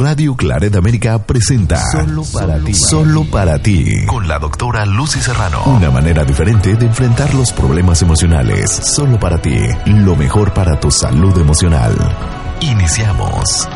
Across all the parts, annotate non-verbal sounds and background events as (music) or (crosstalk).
Radio Claret América presenta Solo para ti. Solo para ti. Con la doctora Lucy Serrano. Una manera diferente de enfrentar los problemas emocionales. Solo para ti. Lo mejor para tu salud emocional. Iniciamos.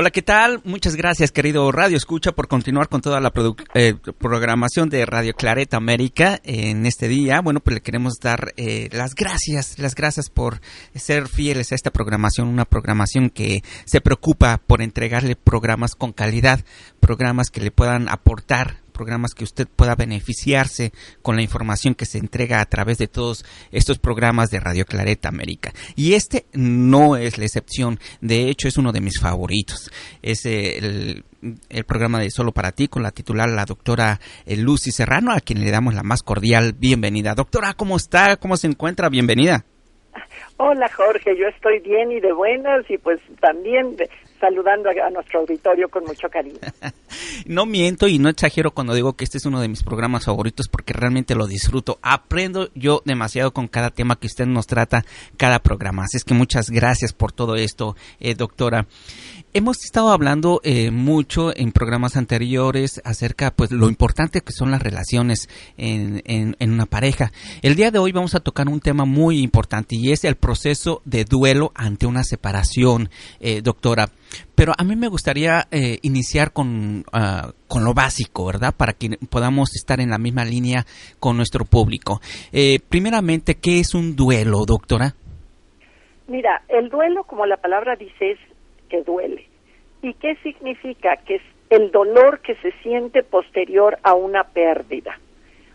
Hola, ¿qué tal? Muchas gracias, querido Radio Escucha, por continuar con toda la eh, programación de Radio Claret América en este día. Bueno, pues le queremos dar eh, las gracias, las gracias por ser fieles a esta programación, una programación que se preocupa por entregarle programas con calidad, programas que le puedan aportar programas que usted pueda beneficiarse con la información que se entrega a través de todos estos programas de Radio Clareta América. Y este no es la excepción, de hecho es uno de mis favoritos. Es el, programa de Solo para ti con la titular la doctora eh, Lucy Serrano, a quien le damos la más cordial bienvenida. Doctora, ¿cómo está? ¿Cómo se encuentra? Bienvenida. Hola Jorge, yo estoy bien y de buenas y pues también saludando a, nuestro auditorio con mucho cariño. (laughs) no miento y no exagero cuando digo que este es uno de mis programas favoritos porque realmente lo disfruto. Aprendo yo demasiado con cada tema que usted nos trata, cada programa. Así es que muchas gracias por todo esto, eh, doctora. Hemos estado hablando eh, mucho en programas anteriores acerca pues lo importante que son las relaciones en, en, una pareja. El día de hoy vamos a tocar un tema muy importante y es el proceso de duelo ante una separación, eh, doctora. Pero a mí me gustaría eh, iniciar con, ah, con lo básico, ¿verdad? Para que podamos estar en la misma línea con nuestro público. primeramente, ¿qué es un duelo, doctora? Mira, el duelo, como la palabra dice, es que duele. ¿Y qué significa? Que es el dolor que se siente posterior a una pérdida.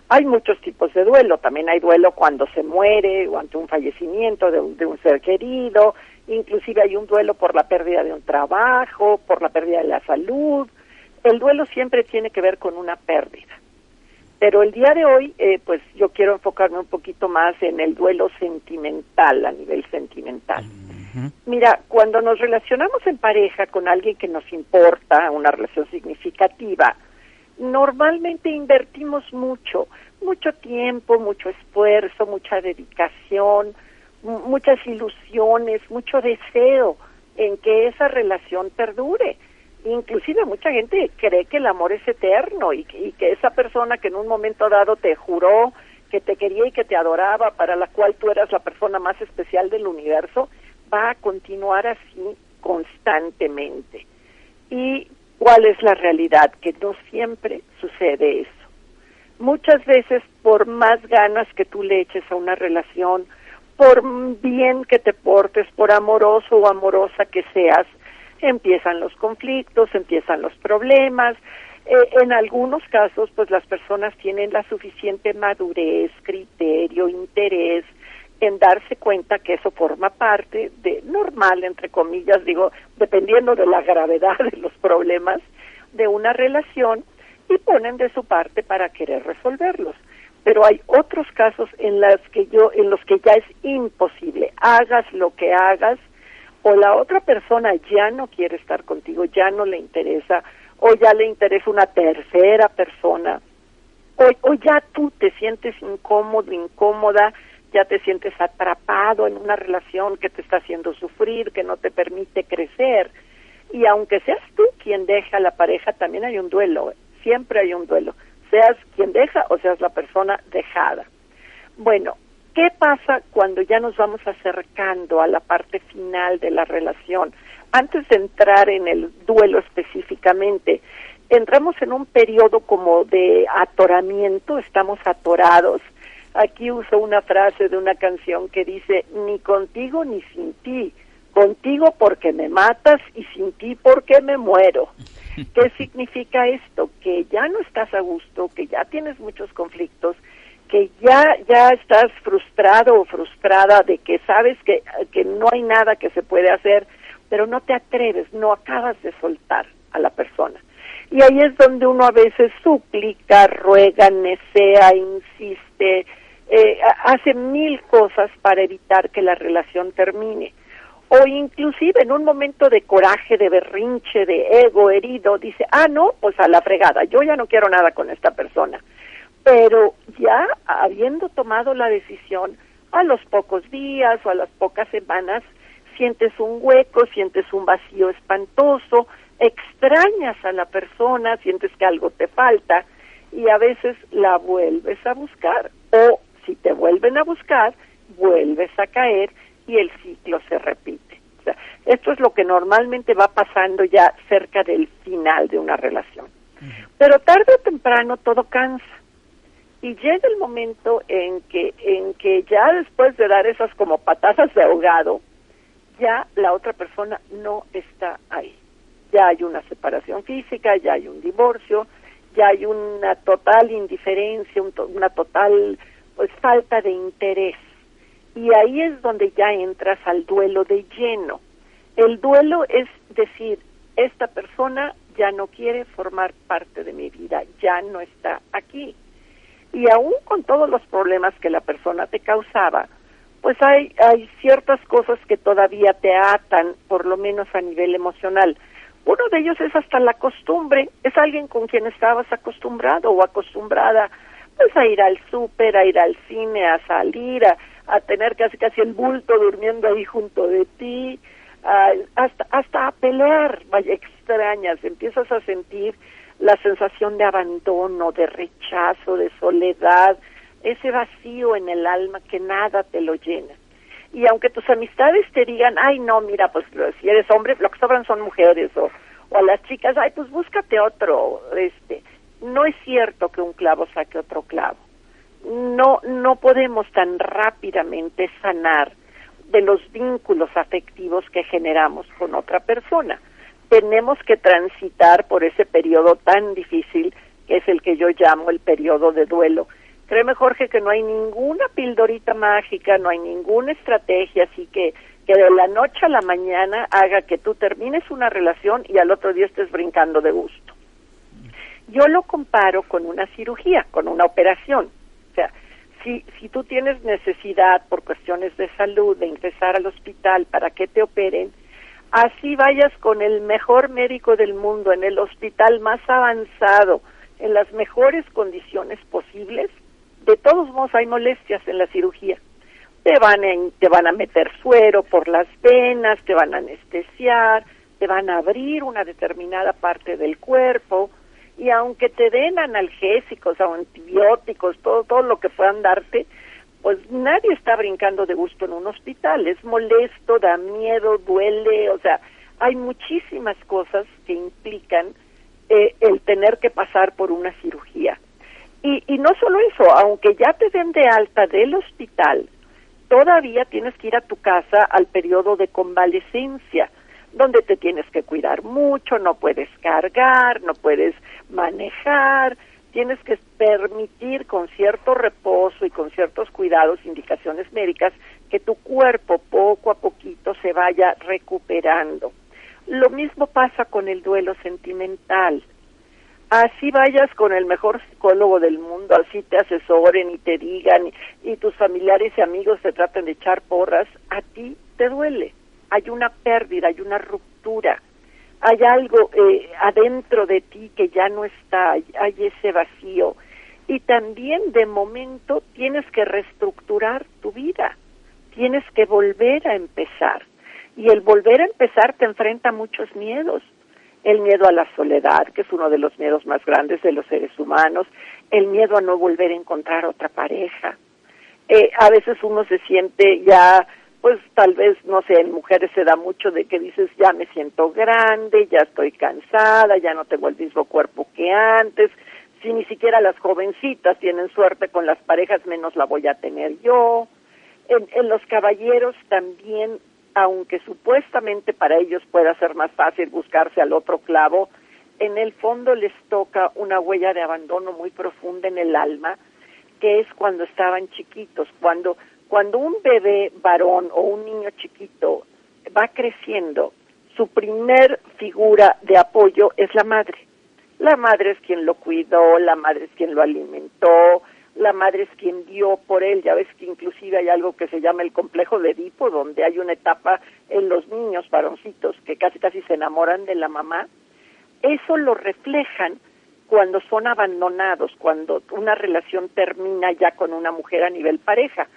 Hay muchos tipos de duelo, también hay duelo cuando se muere o ante un fallecimiento de un, de un ser querido, inclusive hay un duelo por la pérdida de un trabajo, por la pérdida de la salud. El duelo siempre tiene que ver con una pérdida. Pero el día de hoy, eh, pues yo quiero enfocarme un poquito más en el duelo sentimental, a nivel sentimental. Mira, cuando nos relacionamos en pareja con alguien que nos importa, una relación significativa, normalmente invertimos mucho, mucho tiempo, mucho esfuerzo, mucha dedicación, muchas ilusiones, mucho deseo en que esa relación perdure. Inclusive mucha gente cree que el amor es eterno y, y que esa persona que en un momento dado te juró que te quería y que te adoraba, para la cual tú eras la persona más especial del universo, va a continuar así constantemente. ¿Y cuál es la realidad? Que no siempre sucede eso. Muchas veces, por más ganas que tú le eches a una relación, por bien que te portes, por amoroso o amorosa que seas, empiezan los conflictos, empiezan los problemas. Eh, en algunos casos, pues las personas tienen la suficiente madurez, criterio, interés en darse cuenta que eso forma parte de normal, entre comillas, digo, dependiendo de la gravedad de los problemas de una relación y ponen de su parte para querer resolverlos. Pero hay otros casos en los que yo, en los que ya es imposible, hagas lo que hagas, o la otra persona ya no quiere estar contigo, ya no le interesa, o ya le interesa una tercera persona, o, o ya tú te sientes incómodo, incómoda, ya te sientes atrapado en una relación que te está haciendo sufrir, que no te permite crecer. Y aunque seas tú quien deja a la pareja, también hay un duelo, siempre hay un duelo, seas quien deja o seas la persona dejada. Bueno, ¿qué pasa cuando ya nos vamos acercando a la parte final de la relación? Antes de entrar en el duelo específicamente, entramos en un periodo como de atoramiento, estamos atorados, Aquí uso una frase de una canción que dice, ni contigo ni sin ti, contigo porque me matas y sin ti porque me muero. (laughs) ¿Qué significa esto? Que ya no estás a gusto, que ya tienes muchos conflictos, que ya ya estás frustrado o frustrada de que sabes que, que no hay nada que se puede hacer, pero no te atreves, no acabas de soltar a la persona. Y ahí es donde uno a veces suplica, ruega, nesea, insiste, eh, hace mil cosas para evitar que la relación termine. O inclusive en un momento de coraje, de berrinche, de ego herido, dice, ah, no, pues a la fregada, yo ya no quiero nada con esta persona. Pero ya habiendo tomado la decisión, a los pocos días o a las pocas semanas, sientes un hueco, sientes un vacío espantoso, extrañas a la persona, sientes que algo te falta y a veces la vuelves a buscar o si te vuelven a buscar, vuelves a caer y el ciclo se repite. esto es lo que normalmente va pasando ya cerca del final de una relación. Pero tarde o temprano todo cansa. Y llega el momento en que, en que ya después de dar esas como patadas de ahogado, ya la otra persona no está ahí. Ya hay una separación física, ya hay un divorcio, ya hay una total indiferencia, una total pues falta de interés. Y ahí es donde ya entras al duelo de lleno. El duelo es decir, esta persona ya no quiere formar parte de mi vida, ya no está aquí. Y aún con todos los problemas que la persona te causaba, pues hay, hay ciertas cosas que todavía te atan, por lo menos a nivel emocional. Uno de ellos es hasta la costumbre, es alguien con quien estabas acostumbrado o acostumbrada pues a ir al súper, a ir al cine, a salir, a, a tener casi casi el bulto durmiendo ahí junto de ti, hasta, hasta a pelear, vaya extrañas, empiezas a sentir la sensación de abandono, de rechazo, de soledad, ese vacío en el alma que nada te lo llena. Y aunque tus amistades te digan, ay no, mira, pues si eres hombre, lo que sobran son mujeres, o, o a las chicas, ay, pues búscate otro, este, no es cierto que un clavo saque otro clavo. No, no podemos tan rápidamente sanar de los vínculos afectivos que generamos con otra persona. Tenemos que transitar por ese periodo tan difícil que es el que yo llamo el periodo de duelo. Créeme, Jorge, que no hay ninguna pildorita mágica, no hay ninguna estrategia así que, que de la noche a la mañana haga que tú termines una relación y al otro día estés brincando de gusto. Yo lo comparo con una cirugía, con una operación. O sea, si, si tú tienes necesidad por cuestiones de salud de ingresar al hospital para que te operen, así vayas con el mejor médico del mundo, en el hospital más avanzado, en las mejores condiciones posibles, de todos modos hay molestias en la cirugía. Te van, te van a meter suero por las venas, te van a anestesiar, te van a abrir una determinada parte del cuerpo, y aunque te den analgésicos o antibióticos, todo, todo lo que puedan darte, pues nadie está brincando de gusto en un hospital, es molesto, da miedo, duele, o sea, hay muchísimas cosas que implican eh, el tener que pasar por una cirugía. Y, y no solo eso, aunque ya te den de alta del hospital, todavía tienes que ir a tu casa al periodo de convalecencia, donde te tienes que cuidar mucho, no puedes cargar, no puedes manejar, tienes que permitir con cierto reposo y con ciertos cuidados, indicaciones médicas, que tu cuerpo poco a poquito se vaya recuperando. Lo mismo pasa con el duelo sentimental. Así vayas con el mejor psicólogo del mundo, así te asesoren y te digan y tus familiares y amigos te traten de echar porras, a ti te duele. Hay una pérdida, hay una ruptura hay algo eh, adentro de ti que ya no está, hay, ese vacío. Y también de momento tienes que reestructurar tu vida, tienes que volver a empezar. Y el volver a empezar te enfrenta a muchos miedos. El miedo a la soledad, que es uno de los miedos más grandes de los seres humanos, el miedo a no volver a encontrar otra pareja. Eh, a veces uno se siente ya pues tal vez, no sé, en mujeres se da mucho de que dices, ya me siento grande, ya estoy cansada, ya no tengo el mismo cuerpo que antes, si ni siquiera las jovencitas tienen suerte con las parejas, menos la voy a tener yo. En, en los caballeros también, aunque supuestamente para ellos pueda ser más fácil buscarse al otro clavo, en el fondo les toca una huella de abandono muy profunda en el alma, que es cuando estaban chiquitos, cuando cuando un bebé varón o un niño chiquito va creciendo, su primer figura de apoyo es la madre. La madre es quien lo cuidó, la madre es quien lo alimentó, la madre es quien dio por él. Ya ves que inclusive hay algo que se llama el complejo de Edipo, donde hay una etapa en los niños varoncitos que casi casi se enamoran de la mamá. Eso lo reflejan cuando son abandonados, cuando una relación termina ya con una mujer a nivel pareja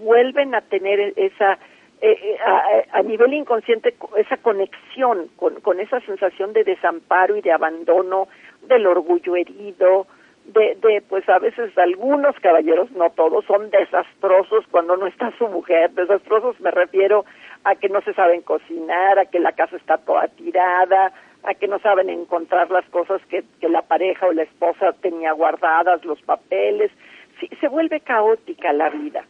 vuelven a tener esa eh, eh, a, nivel inconsciente esa conexión con, con esa sensación de desamparo y de abandono, del orgullo herido, de, de, pues a veces algunos caballeros, no todos, son desastrosos cuando no está su mujer. Desastrosos me refiero a que no se saben cocinar, a que la casa está toda tirada, a que no saben encontrar las cosas que, que la pareja o la esposa tenía guardadas, los papeles. Sí, se vuelve caótica la vida.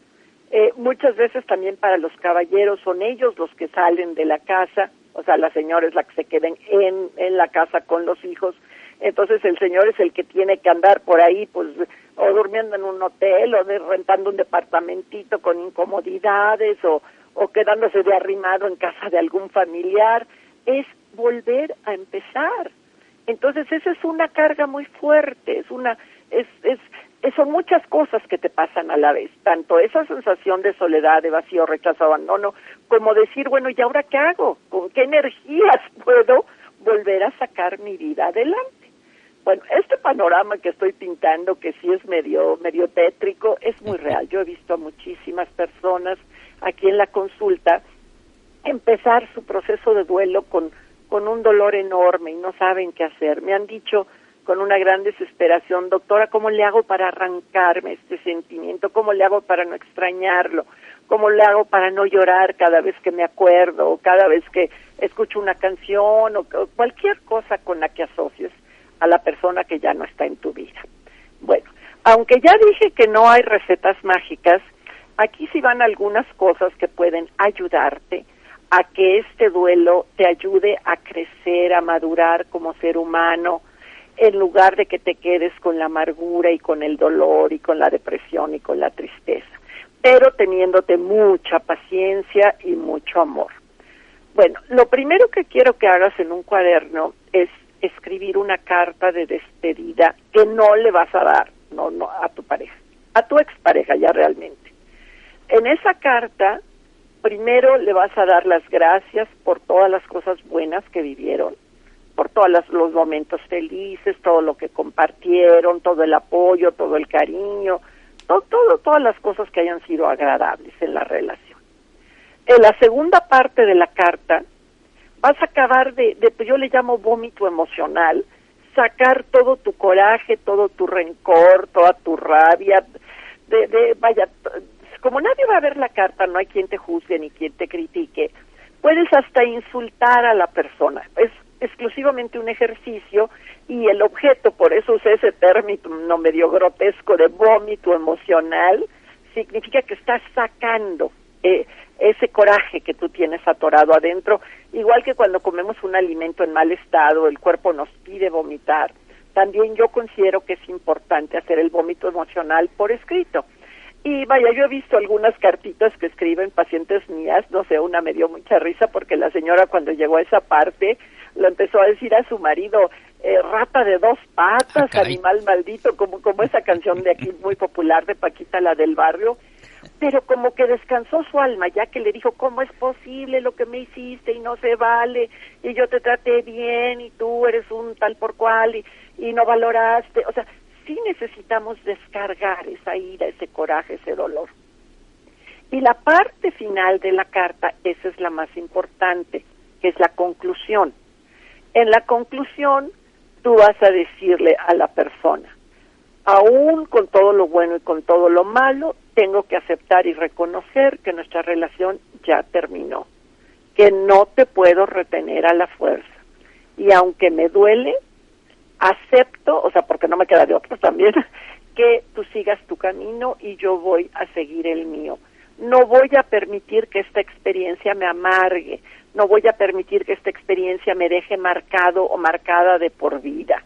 Eh, muchas veces también para los caballeros son ellos los que salen de la casa, o sea, la señora es la que se queda en, en la casa con los hijos, entonces el señor es el que tiene que andar por ahí, pues, o durmiendo en un hotel, o de, rentando un departamentito con incomodidades, o, o quedándose de arrimado en casa de algún familiar, es volver a empezar. Entonces esa es una carga muy fuerte, es una, es, es, son muchas cosas que te pasan a la vez, tanto esa sensación de soledad, de vacío, rechazo, abandono, como decir, bueno, ¿y ahora qué hago? ¿Con qué energías (laughs) puedo volver a sacar mi vida adelante? Bueno, este panorama que estoy pintando, que sí es medio, medio tétrico, es muy real. Yo he visto a muchísimas personas aquí en la consulta empezar su proceso de duelo con, con un dolor enorme y no saben qué hacer. Me han dicho, con una gran desesperación, doctora, ¿cómo le hago para arrancarme este sentimiento? ¿Cómo le hago para no extrañarlo? ¿Cómo le hago para no llorar cada vez que me acuerdo o cada vez que escucho una canción o cualquier cosa con la que asocies a la persona que ya no está en tu vida? Bueno, aunque ya dije que no hay recetas mágicas, aquí sí van algunas cosas que pueden ayudarte a que este duelo te ayude a crecer, a madurar como ser humano, en lugar de que te quedes con la amargura y con el dolor y con la depresión y con la tristeza, pero teniéndote mucha paciencia y mucho amor. Bueno, lo primero que quiero que hagas en un cuaderno es escribir una carta de despedida que no le vas a dar no, no a tu pareja, a tu expareja ya realmente. En esa carta, primero le vas a dar las gracias por todas las cosas buenas que vivieron por todos los, momentos felices, todo lo que compartieron, todo el apoyo, todo el cariño, todo, todas las cosas que hayan sido agradables en la relación. En la segunda parte de la carta vas a acabar de, de yo le llamo vómito emocional, sacar todo tu coraje, todo tu rencor, toda tu rabia, de, de vaya, como nadie va a ver la carta, no hay quien te juzgue ni quien te critique, puedes hasta insultar a la persona. Es exclusivamente un ejercicio y el objeto, por eso usé ese término medio grotesco de vómito emocional, significa que estás sacando eh, ese coraje que tú tienes atorado adentro, igual que cuando comemos un alimento en mal estado, el cuerpo nos pide vomitar. También yo considero que es importante hacer el vómito emocional por escrito. Y vaya, yo he visto algunas cartitas que escriben pacientes mías, no sé, una me dio mucha risa porque la señora cuando llegó a esa parte lo empezó a decir a su marido, eh, rata de dos patas, ah, animal maldito, como, como esa canción de aquí muy popular de Paquita, la del barrio, pero como que descansó su alma, ya que le dijo, ¿cómo es posible lo que me hiciste y no se vale? Y yo te traté bien y tú eres un tal por cual y, y no valoraste. O sea, sí necesitamos descargar esa ira, ese coraje, ese dolor. Y la parte final de la carta, esa es la más importante, que es la conclusión. En la conclusión, tú vas a decirle a la persona, aún con todo lo bueno y con todo lo malo, tengo que aceptar y reconocer que nuestra relación ya terminó, que no te puedo retener a la fuerza. Y aunque me duele, acepto, o sea, porque no me queda de otro también, (laughs) que tú sigas tu camino y yo voy a seguir el mío. No voy a permitir que esta experiencia me amargue, no voy a permitir que esta experiencia me deje marcado o marcada de por vida.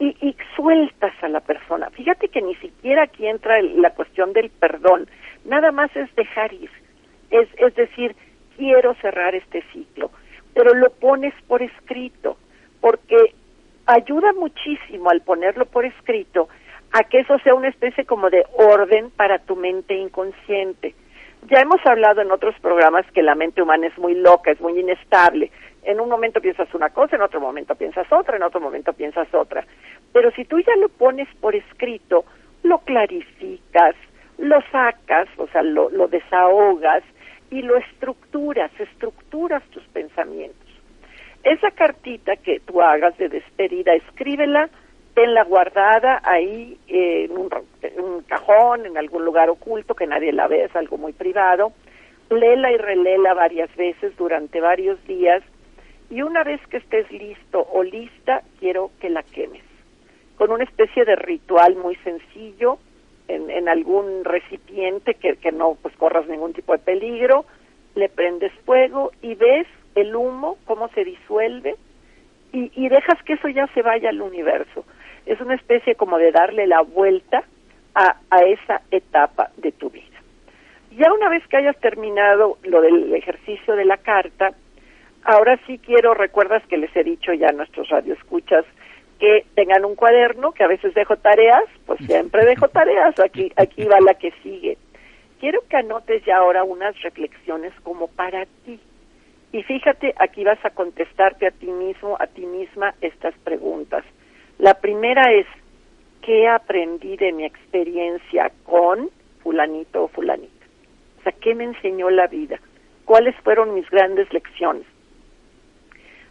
Y, y sueltas a la persona. Fíjate que ni siquiera aquí entra la cuestión del perdón, nada más es dejar ir. Es, es decir, quiero cerrar este ciclo, pero lo pones por escrito, porque ayuda muchísimo al ponerlo por escrito a que eso sea una especie como de orden para tu mente inconsciente. Ya hemos hablado en otros programas que la mente humana es muy loca, es muy inestable. En un momento piensas una cosa, en otro momento piensas otra, en otro momento piensas otra. Pero si tú ya lo pones por escrito, lo clarificas, lo sacas, o sea, lo, lo desahogas y lo estructuras, estructuras tus pensamientos. Esa cartita que tú hagas de despedida, escríbela, tenla guardada ahí eh, en, un, cajón, en algún lugar oculto, que nadie la vea, es algo muy privado. Léela y relela varias veces durante varios días y una vez que estés listo o lista, quiero que la quemes. Con una especie de ritual muy sencillo, en, algún recipiente que, que no pues corras ningún tipo de peligro, le prendes fuego y ves el humo, cómo se disuelve, y, y dejas que eso ya se vaya al universo. Es una especie como de darle la vuelta a, a esa etapa de tu vida. Ya una vez que hayas terminado lo del ejercicio de la carta, ahora sí quiero, recuerdas que les he dicho ya a nuestros radioescuchas que tengan un cuaderno, que a veces dejo tareas, pues siempre dejo tareas, aquí, aquí va la que sigue. Quiero que anotes ya ahora unas reflexiones como para ti. Y fíjate, aquí vas a contestarte a ti mismo, a ti misma estas preguntas. La primera es, ¿qué aprendí de mi experiencia con fulanito o fulanita? O sea, ¿qué me enseñó la vida? ¿Cuáles fueron mis grandes lecciones?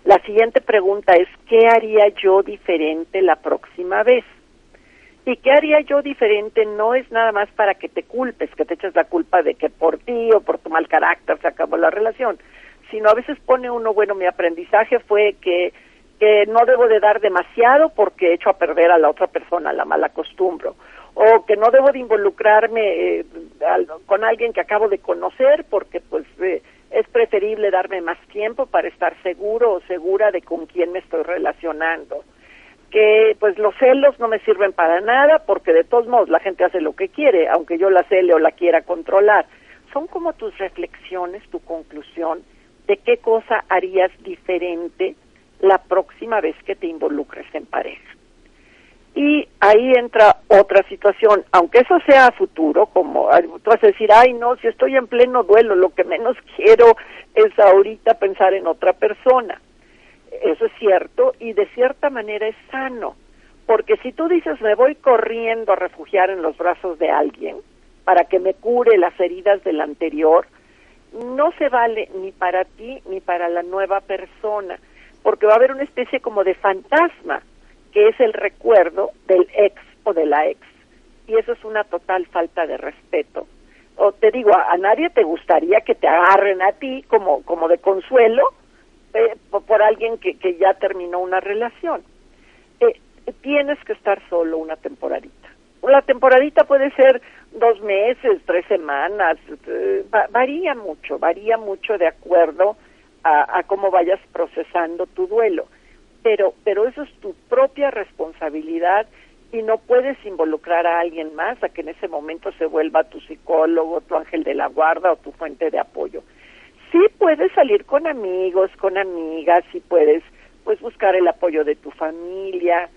La siguiente pregunta es, ¿qué haría yo diferente la próxima vez? Y qué haría yo diferente no es nada más para que te culpes, que te eches la culpa de que por ti o por tu mal carácter se acabó la relación, sino a veces pone uno, bueno, mi aprendizaje fue que, no debo de dar demasiado porque he hecho a perder a la otra persona, la mala costumbre, o que no debo de involucrarme eh, con alguien que acabo de conocer porque pues eh, es preferible darme más tiempo para estar seguro o segura de con quién me estoy relacionando. Que pues los celos no me sirven para nada porque de todos modos la gente hace lo que quiere, aunque yo la cele o la quiera controlar. Son como tus reflexiones, tu conclusión de qué cosa harías diferente la próxima vez que te involucres en pareja. Y ahí entra otra situación, aunque eso sea a futuro, como tú vas a decir, ay no, si estoy en pleno duelo, lo que menos (laughs) quiero es ahorita pensar en otra persona. Eso es cierto y de cierta manera es sano, porque si tú dices me voy corriendo a refugiar en los brazos de alguien para que me cure las heridas del anterior, no se vale ni para ti ni para la nueva persona, porque va a haber una especie como de fantasma que es el recuerdo del ex o de la ex. Y eso es una total falta de respeto. O te digo, a, nadie te gustaría que te agarren a ti como, como de consuelo eh, por, alguien que, que ya terminó una relación. Eh, tienes que estar solo una temporadita. La temporadita puede ser dos meses, tres semanas, eh, varía mucho, varía mucho de acuerdo a, a cómo vayas procesando tu duelo. Pero, pero eso es tu propia responsabilidad y no puedes involucrar a alguien más a que en ese momento se vuelva tu psicólogo, tu ángel de la guarda o tu fuente de apoyo. Sí puedes salir con amigos, con amigas, sí puedes pues buscar el apoyo de tu familia,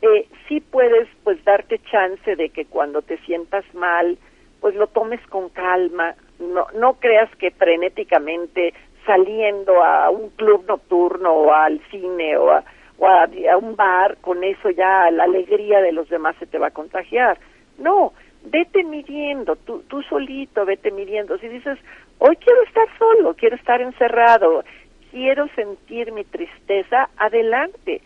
eh, sí puedes pues darte chance de que cuando te sientas mal pues lo tomes con calma, no, no creas que frenéticamente saliendo a un club nocturno o al cine o a, a, un bar, con eso ya la alegría de los demás se te va a contagiar. No, vete midiendo, tú, tú solito vete midiendo. Si dices, hoy quiero estar solo, quiero estar encerrado, quiero sentir mi tristeza, adelante.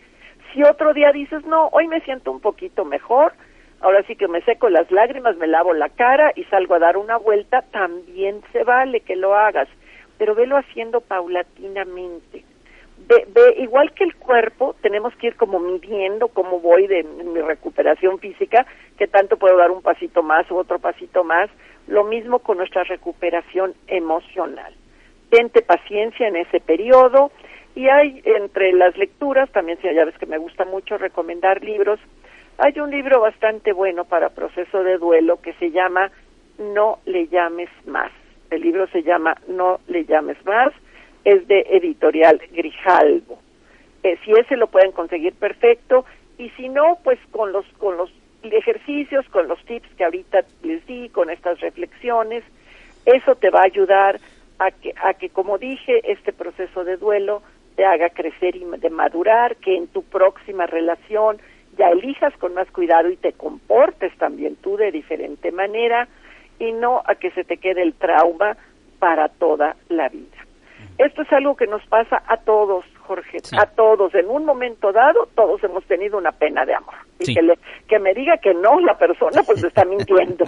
Si otro día dices, no, hoy me siento un poquito mejor, ahora sí que me seco las lágrimas, me lavo la cara y salgo a dar una vuelta, también se vale que lo hagas pero velo haciendo paulatinamente. Ve, igual que el cuerpo, tenemos que ir como midiendo cómo voy de mi recuperación física, que tanto puedo dar un pasito más u otro pasito más, lo mismo con nuestra recuperación emocional. Tente paciencia en ese periodo y hay entre las lecturas, también ya ves que me gusta mucho recomendar libros, hay un libro bastante bueno para proceso de duelo que se llama No le llames más el libro se llama No le llames más, es de editorial Grijalvo. Eh, si ese lo pueden conseguir perfecto y si no, pues con los con los ejercicios, con los tips que ahorita les di, con estas reflexiones, eso te va a ayudar a que a que como dije, este proceso de duelo te haga crecer y de madurar, que en tu próxima relación ya elijas con más cuidado y te comportes también tú de diferente manera y no a que se te quede el trauma para toda la vida. Esto es algo que nos pasa a todos, Jorge, a todos. En un momento dado, todos hemos tenido una pena de amor. Y que, le, que me diga que no la persona, pues (laughs) está mintiendo.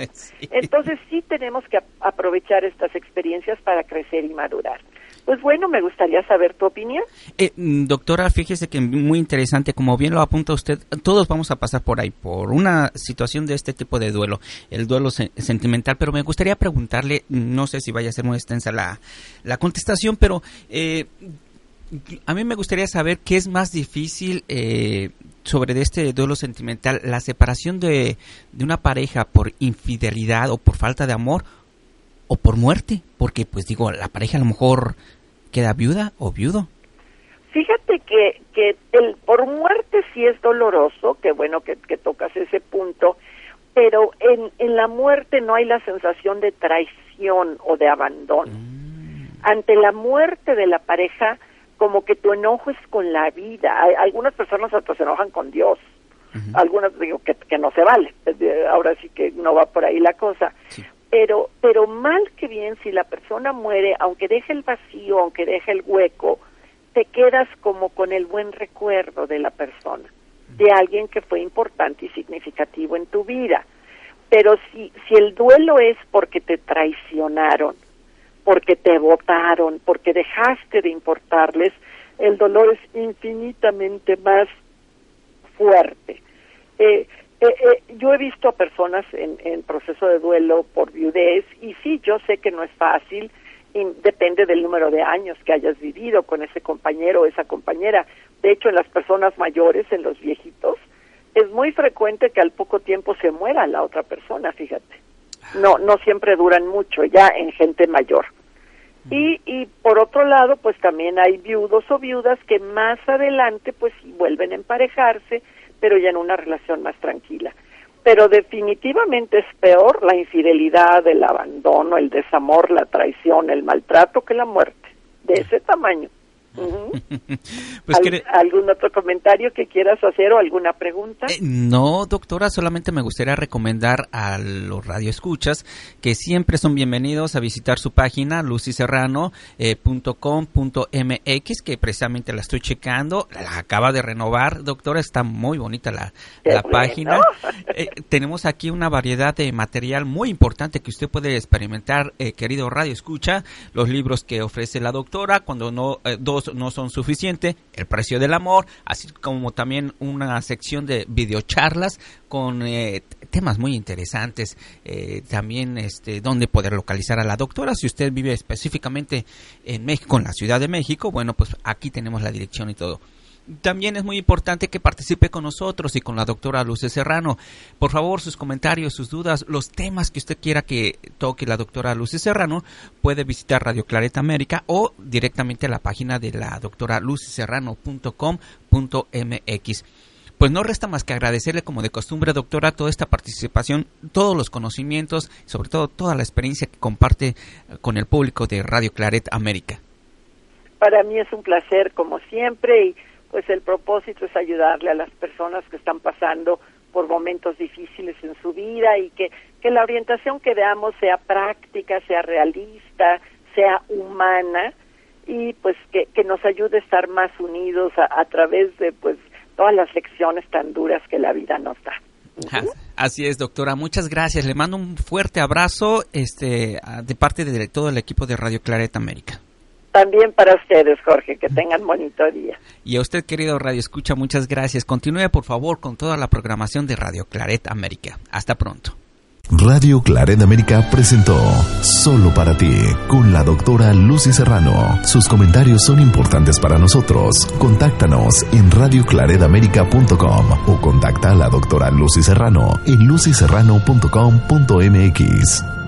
Entonces sí tenemos que aprovechar estas experiencias para crecer y madurar. Pues bueno, me gustaría saber tu opinión. Eh, mm, doctora, fíjese que muy interesante, como bien lo apunta usted, todos vamos a pasar por ahí, por una situación de este tipo de duelo, el duelo sentimental, pero me gustaría preguntarle, no sé si vaya a ser muy extensa la, la contestación, pero eh, a mí me gustaría saber qué es más difícil eh, sobre este duelo sentimental, la separación de, de una pareja por infidelidad o por falta de amor o por muerte, porque pues digo, la pareja a lo mejor queda viuda o viudo. Fíjate que, que el por muerte sí es doloroso, que bueno que, que tocas ese punto, pero en, en la muerte no hay la sensación de traición o de abandono. Mm. Ante la muerte de la pareja, como que tu enojo es con la vida. Hay, algunas personas hasta se enojan con Dios. Algunas digo que, que no se vale. Ahora sí que no va por ahí la cosa pero pero mal que bien si la persona muere aunque deje el vacío aunque deje el hueco te quedas como con el buen recuerdo de la persona de alguien que fue importante y significativo en tu vida. Pero si si el duelo es porque te traicionaron porque te votaron porque dejaste de importarles el dolor es infinitamente más fuerte. Eh, eh, eh, yo he visto a personas en, en, proceso de duelo por viudez y sí, yo sé que no es fácil y depende del número de años que hayas vivido con ese compañero o esa compañera. De hecho, en las personas mayores, en los viejitos, es muy frecuente que al poco tiempo se muera la otra persona, fíjate. No, no siempre duran mucho ya en gente mayor. Y, y por otro lado, pues también hay viudos o viudas que más adelante pues vuelven a emparejarse pero ya en una relación más tranquila. Pero definitivamente es peor la infidelidad, el abandono, el desamor, la traición, el maltrato que la muerte, de ese tamaño. (laughs) Pues ¿Algún otro comentario que quieras hacer o alguna pregunta? Eh, no, doctora, solamente me gustaría recomendar a los radioescuchas que siempre son bienvenidos a visitar su página luciserrano.com.mx, eh, que precisamente la estoy checando, la acaba de renovar, doctora, está muy bonita la, página. Eh, tenemos aquí una variedad de material muy importante que usted puede experimentar, querido radio escucha, los libros que ofrece la doctora, cuando no, dos no son suficientes, el precio del amor, así como también una sección de videocharlas con eh, temas muy interesantes, eh, también este, dónde poder localizar a la doctora, si usted vive específicamente en México, en la Ciudad de México, bueno, pues aquí tenemos la dirección y todo también es muy importante que participe con nosotros y con la doctora Luce Serrano. Por favor, sus comentarios, sus dudas, los temas que usted quiera que toque la doctora Luce Serrano, puede visitar Radio Clareta América o directamente a la página de la doctora luceserrano.com.mx. Pues no resta más que agradecerle como de costumbre, doctora, toda esta participación, todos los conocimientos, sobre todo toda la experiencia que comparte con el público de Radio Claret América. Para mí es un placer, como siempre, y pues el propósito es ayudarle a las personas que están pasando por momentos difíciles en su vida y que, que la orientación que damos sea práctica, sea realista, sea humana y pues que, que nos ayude a estar más unidos a, través de pues todas las lecciones tan duras que la vida nos da. Así es, doctora. Muchas gracias. Le mando un fuerte abrazo este, de parte de todo el equipo de Radio Claret América. También para ustedes, Jorge, que tengan bonito día. Y a usted, querido Radio Escucha, muchas gracias. Continúe, por favor, con toda la programación de Radio Claret América. Hasta pronto. Radio Claret América presentó Solo para ti con la doctora Lucy Serrano. Sus comentarios son importantes para nosotros. Contáctanos en radioclaredamerica.com o contacta a la doctora Lucy Serrano en lucyserrano.com.mx.